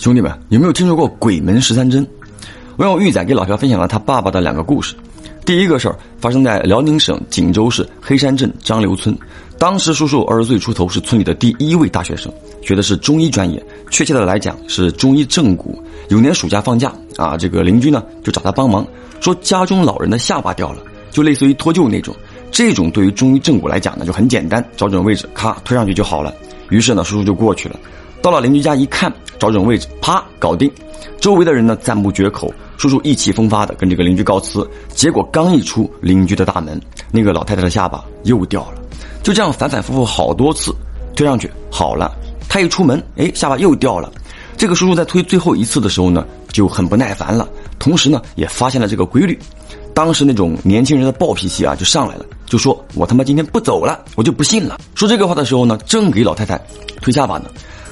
兄弟们，有没有听说过鬼门十三针？我让玉仔给老朴分享了他爸爸的两个故事。第一个事儿发生在辽宁省锦州市黑山镇张刘村，当时叔叔二十岁出头，是村里的第一位大学生，学的是中医专业，确切的来讲是中医正骨。有年暑假放假啊，这个邻居呢就找他帮忙，说家中老人的下巴掉了，就类似于脱臼那种。这种对于中医正骨来讲呢就很简单，找准位置，咔推上去就好了。于是呢，叔叔就过去了。到了邻居家一看，找准位置，啪，搞定。周围的人呢赞不绝口，叔叔意气风发的跟这个邻居告辞。结果刚一出邻居的大门，那个老太太的下巴又掉了。就这样反反复复好多次，推上去好了。他一出门，哎，下巴又掉了。这个叔叔在推最后一次的时候呢，就很不耐烦了，同时呢也发现了这个规律。当时那种年轻人的暴脾气啊就上来了，就说我他妈今天不走了，我就不信了。说这个话的时候呢，正给老太太推下巴呢。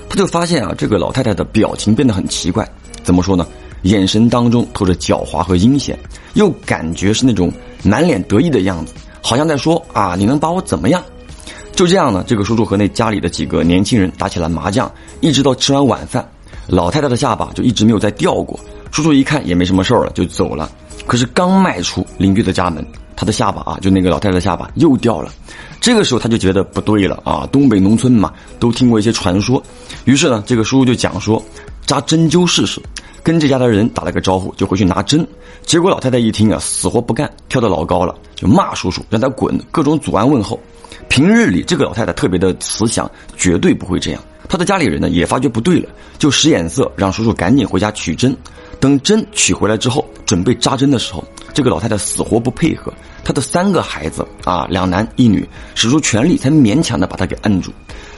他就发现啊，这个老太太的表情变得很奇怪，怎么说呢？眼神当中透着狡猾和阴险，又感觉是那种满脸得意的样子，好像在说啊，你能把我怎么样？就这样呢，这个叔叔和那家里的几个年轻人打起了麻将，一直到吃完晚饭，老太太的下巴就一直没有再掉过。叔叔一看也没什么事儿了，就走了。可是刚迈出邻居的家门。他的下巴啊，就那个老太太的下巴又掉了，这个时候他就觉得不对了啊！东北农村嘛，都听过一些传说，于是呢，这个叔叔就讲说，扎针灸试试，跟这家的人打了个招呼，就回去拿针。结果老太太一听啊，死活不干，跳得老高了，就骂叔叔，让他滚，各种阻拦问候。平日里这个老太太特别的慈祥，绝对不会这样。他的家里人呢也发觉不对了，就使眼色让叔叔赶紧回家取针。等针取回来之后，准备扎针的时候，这个老太太死活不配合。她的三个孩子啊，两男一女，使出全力才勉强的把他给摁住。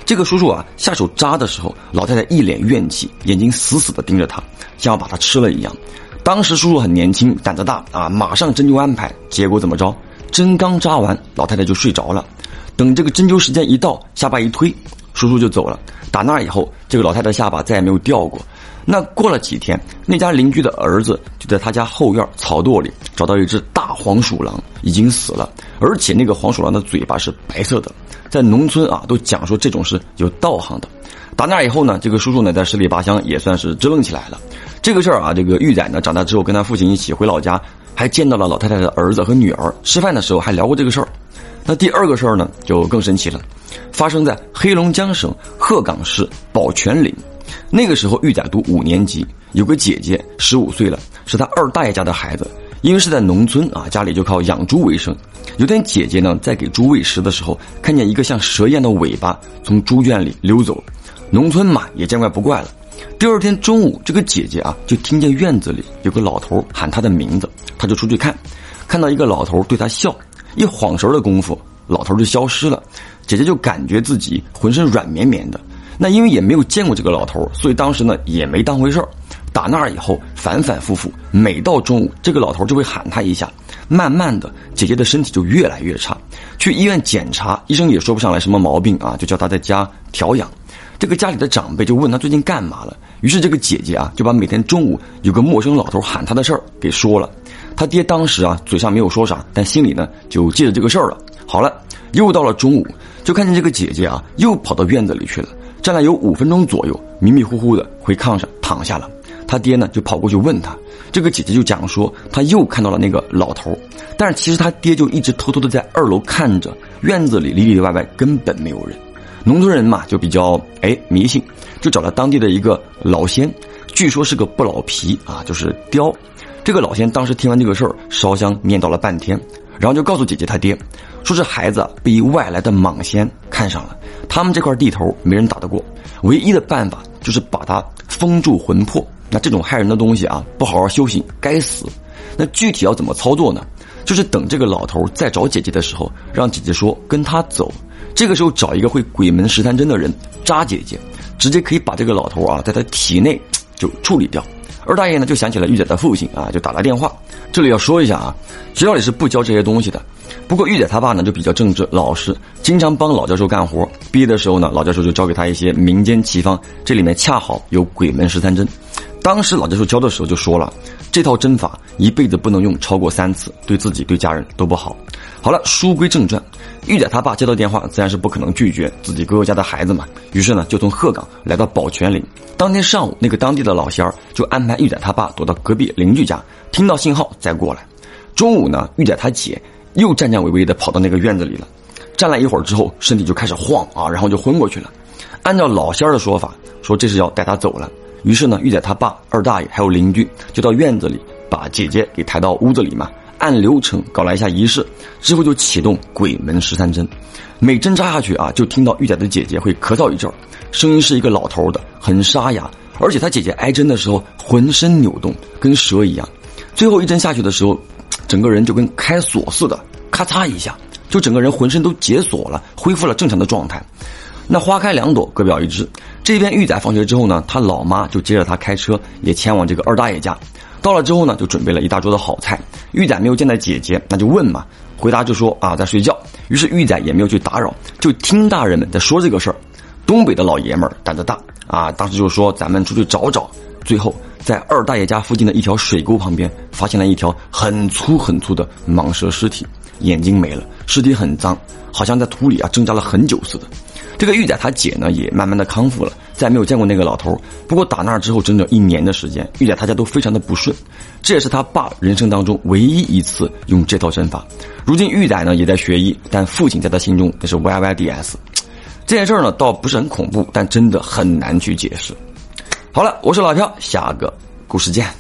这个叔叔啊，下手扎的时候，老太太一脸怨气，眼睛死死的盯着他，像要把他吃了一样。当时叔叔很年轻，胆子大啊，马上针灸安排。结果怎么着？针刚扎完，老太太就睡着了。等这个针灸时间一到，下巴一推，叔叔就走了。打那以后，这个老太太下巴再也没有掉过。那过了几天，那家邻居的儿子就在他家后院草垛里找到一只大黄鼠狼，已经死了，而且那个黄鼠狼的嘴巴是白色的。在农村啊，都讲说这种是有道行的。打那以后呢，这个叔叔呢在十里八乡也算是支棱起来了。这个事儿啊，这个玉仔呢长大之后跟他父亲一起回老家，还见到了老太太的儿子和女儿，吃饭的时候还聊过这个事儿。那第二个事儿呢就更神奇了，发生在黑龙江省鹤岗市宝泉岭。那个时候，玉仔读五年级，有个姐姐十五岁了，是他二大爷家的孩子。因为是在农村啊，家里就靠养猪为生。有天，姐姐呢在给猪喂食的时候，看见一个像蛇一样的尾巴从猪圈里溜走。农村嘛，也见怪不怪了。第二天中午，这个姐姐啊就听见院子里有个老头喊她的名字，她就出去看，看到一个老头对她笑。一晃神的功夫，老头就消失了。姐姐就感觉自己浑身软绵绵的。那因为也没有见过这个老头，所以当时呢也没当回事儿。打那儿以后，反反复复，每到中午，这个老头就会喊他一下。慢慢的，姐姐的身体就越来越差。去医院检查，医生也说不上来什么毛病啊，就叫他在家调养。这个家里的长辈就问他最近干嘛了。于是这个姐姐啊，就把每天中午有个陌生老头喊他的事儿给说了。他爹当时啊，嘴上没有说啥，但心里呢就记着这个事儿了。好了，又到了中午，就看见这个姐姐啊，又跑到院子里去了。站了有五分钟左右，迷迷糊糊的回炕上躺下了。他爹呢就跑过去问他，这个姐姐就讲说，他又看到了那个老头，但是其实他爹就一直偷偷的在二楼看着，院子里里里外外根本没有人。农村人嘛就比较哎迷信，就找了当地的一个老仙，据说是个不老皮啊，就是雕。这个老仙当时听完这个事儿，烧香念叨了半天，然后就告诉姐姐他爹。说是孩子被外来的蟒仙看上了，他们这块地头没人打得过，唯一的办法就是把他封住魂魄。那这种害人的东西啊，不好好修行，该死。那具体要怎么操作呢？就是等这个老头再找姐姐的时候，让姐姐说跟他走。这个时候找一个会鬼门十三针的人扎姐姐，直接可以把这个老头啊在他体内就处理掉。而大爷呢就想起了玉仔的父亲啊，就打来电话。这里要说一下啊，学校里是不教这些东西的。不过玉仔他爸呢就比较正直老实，经常帮老教授干活。毕业的时候呢，老教授就教给他一些民间奇方，这里面恰好有鬼门十三针。当时老教授教的时候就说了，这套针法一辈子不能用超过三次，对自己对家人都不好。好了，书归正传，玉仔他爸接到电话，自然是不可能拒绝自己哥哥家的孩子嘛。于是呢，就从鹤岗来到宝泉岭。当天上午，那个当地的老仙儿就安排玉仔他爸躲到隔壁邻居家，听到信号再过来。中午呢，玉仔他姐又颤颤巍巍的跑到那个院子里了，站了一会儿之后，身体就开始晃啊，然后就昏过去了。按照老仙儿的说法，说这是要带他走了。于是呢，玉仔他爸、二大爷还有邻居就到院子里把姐姐给抬到屋子里嘛，按流程搞了一下仪式，之后就启动鬼门十三针。每针扎下去啊，就听到玉仔的姐姐会咳嗽一阵儿，声音是一个老头的，很沙哑，而且他姐姐挨针的时候浑身扭动，跟蛇一样。最后一针下去的时候，整个人就跟开锁似的，咔嚓一下，就整个人浑身都解锁了，恢复了正常的状态。那花开两朵，各表一枝。这边玉仔放学之后呢，他老妈就接着他开车，也前往这个二大爷家。到了之后呢，就准备了一大桌的好菜。玉仔没有见到姐姐，那就问嘛，回答就说啊在睡觉。于是玉仔也没有去打扰，就听大人们在说这个事儿。东北的老爷们儿胆子大啊，当时就说咱们出去找找。最后在二大爷家附近的一条水沟旁边，发现了一条很粗很粗的蟒蛇尸体，眼睛没了，尸体很脏，好像在土里啊挣扎了很久似的。这个玉仔他姐呢也慢慢的康复了，再没有见过那个老头。不过打那之后整整一年的时间，玉仔他家都非常的不顺，这也是他爸人生当中唯一一次用这套针法。如今玉仔呢也在学医，但父亲在他心中那是 YYDS。这件事呢倒不是很恐怖，但真的很难去解释。好了，我是老飘，下个故事见。